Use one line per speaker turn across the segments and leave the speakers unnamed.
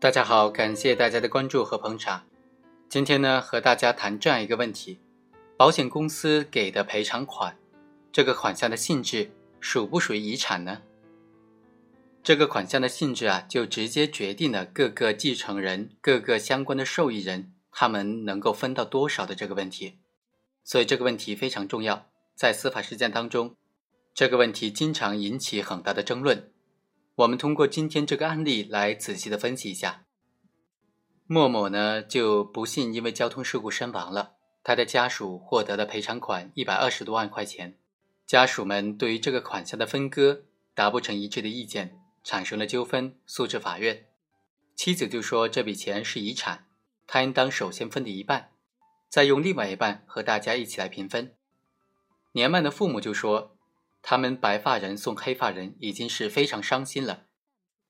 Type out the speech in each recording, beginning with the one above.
大家好，感谢大家的关注和捧场。今天呢，和大家谈这样一个问题：保险公司给的赔偿款，这个款项的性质属不属于遗产呢？这个款项的性质啊，就直接决定了各个继承人、各个相关的受益人他们能够分到多少的这个问题。所以这个问题非常重要，在司法实践当中，这个问题经常引起很大的争论。我们通过今天这个案例来仔细的分析一下。莫某呢，就不幸因为交通事故身亡了，他的家属获得了赔偿款一百二十多万块钱。家属们对于这个款项的分割达不成一致的意见，产生了纠纷，诉至法院。妻子就说这笔钱是遗产，他应当首先分的一半，再用另外一半和大家一起来平分。年迈的父母就说。他们白发人送黑发人已经是非常伤心了，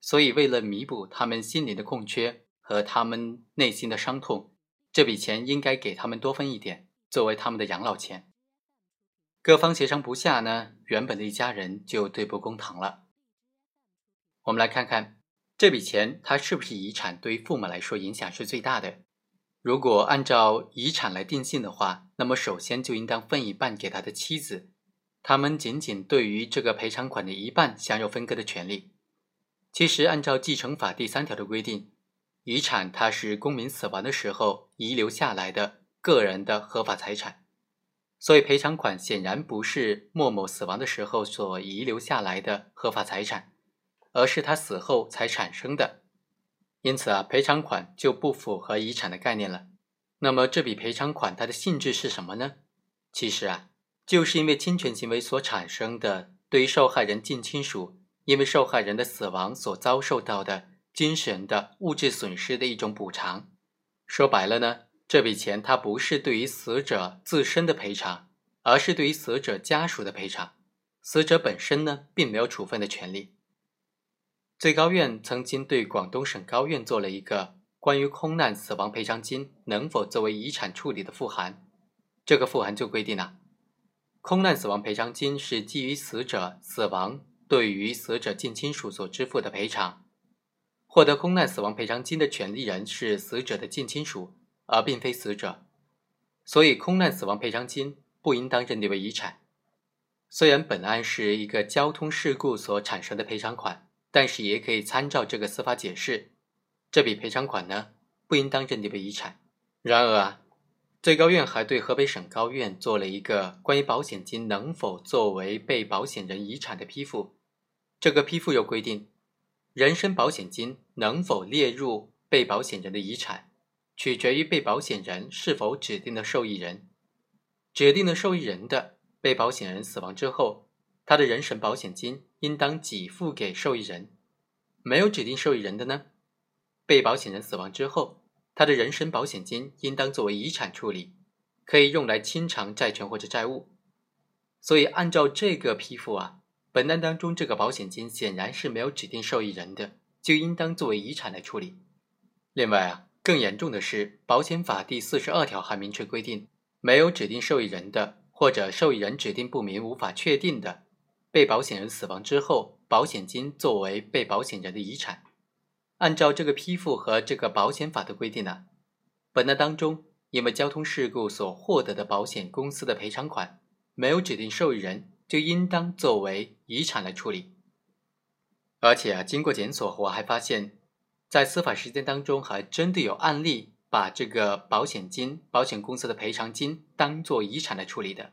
所以为了弥补他们心灵的空缺和他们内心的伤痛，这笔钱应该给他们多分一点，作为他们的养老钱。各方协商不下呢，原本的一家人就对簿公堂了。我们来看看这笔钱，它是不是遗产？对于父母来说，影响是最大的。如果按照遗产来定性的话，那么首先就应当分一半给他的妻子。他们仅仅对于这个赔偿款的一半享有分割的权利。其实，按照继承法第三条的规定，遗产它是公民死亡的时候遗留下来的个人的合法财产，所以赔偿款显然不是莫某死亡的时候所遗留下来的合法财产，而是他死后才产生的。因此啊，赔偿款就不符合遗产的概念了。那么，这笔赔偿款它的性质是什么呢？其实啊。就是因为侵权行为所产生的对于受害人近亲属因为受害人的死亡所遭受到的精神的物质损失的一种补偿。说白了呢，这笔钱它不是对于死者自身的赔偿，而是对于死者家属的赔偿。死者本身呢，并没有处分的权利。最高院曾经对广东省高院做了一个关于空难死亡赔偿金能否作为遗产处理的复函，这个复函就规定了。空难死亡赔偿金是基于死者死亡对于死者近亲属所支付的赔偿。获得空难死亡赔偿金的权利人是死者的近亲属，而并非死者，所以空难死亡赔偿金不应当认定为遗产。虽然本案是一个交通事故所产生的赔偿款，但是也可以参照这个司法解释，这笔赔偿款呢不应当认定为遗产。然而啊。最高院还对河北省高院做了一个关于保险金能否作为被保险人遗产的批复。这个批复又规定，人身保险金能否列入被保险人的遗产，取决于被保险人是否指定的受益人。指定的受益人的被保险人死亡之后，他的人身保险金应当给付给受益人。没有指定受益人的呢，被保险人死亡之后。他的人身保险金应当作为遗产处理，可以用来清偿债权或者债务。所以，按照这个批复啊，本案当中这个保险金显然是没有指定受益人的，就应当作为遗产来处理。另外啊，更严重的是，《保险法》第四十二条还明确规定，没有指定受益人的，或者受益人指定不明、无法确定的，被保险人死亡之后，保险金作为被保险人的遗产。按照这个批复和这个保险法的规定呢，本案当中因为交通事故所获得的保险公司的赔偿款没有指定受益人，就应当作为遗产来处理。而且啊，经过检索，我还发现，在司法实践当中还真的有案例把这个保险金、保险公司的赔偿金当做遗产来处理的。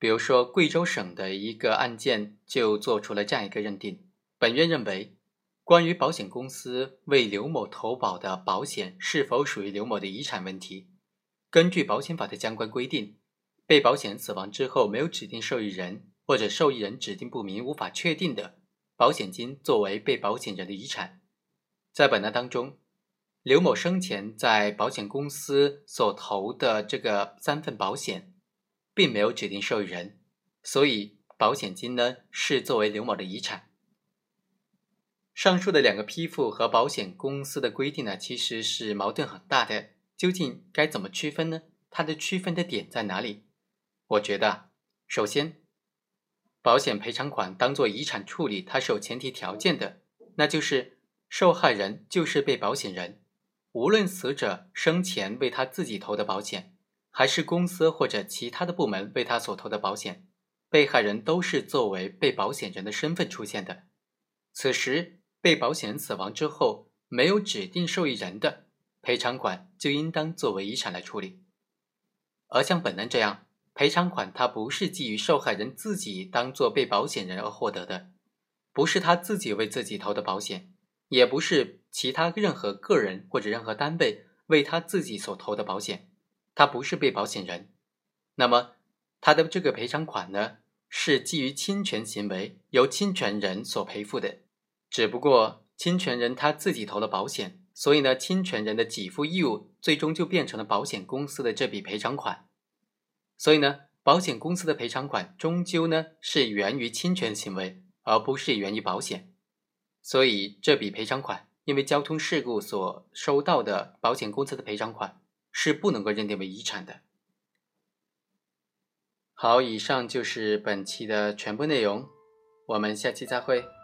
比如说，贵州省的一个案件就做出了这样一个认定，本院认为。关于保险公司为刘某投保的保险是否属于刘某的遗产问题，根据保险法的相关规定，被保险人死亡之后没有指定受益人或者受益人指定不明、无法确定的，保险金作为被保险人的遗产。在本案当中，刘某生前在保险公司所投的这个三份保险，并没有指定受益人，所以保险金呢是作为刘某的遗产。上述的两个批复和保险公司的规定呢，其实是矛盾很大的。究竟该怎么区分呢？它的区分的点在哪里？我觉得，首先，保险赔偿款当做遗产处理，它是有前提条件的，那就是受害人就是被保险人，无论死者生前为他自己投的保险，还是公司或者其他的部门为他所投的保险，被害人都是作为被保险人的身份出现的。此时，被保险人死亡之后，没有指定受益人的赔偿款就应当作为遗产来处理。而像本案这样，赔偿款它不是基于受害人自己当做被保险人而获得的，不是他自己为自己投的保险。也不是其他任何个人或者任何单位为他自己所投的保险，他不是被保险人，那么他的这个赔偿款呢，是基于侵权行为由侵权人所赔付的，只不过侵权人他自己投了保险，所以呢，侵权人的给付义务最终就变成了保险公司的这笔赔偿款，所以呢，保险公司的赔偿款终究呢是源于侵权行为，而不是源于保险。所以这笔赔偿款，因为交通事故所收到的保险公司的赔偿款是不能够认定为遗产的。好，以上就是本期的全部内容，我们下期再会。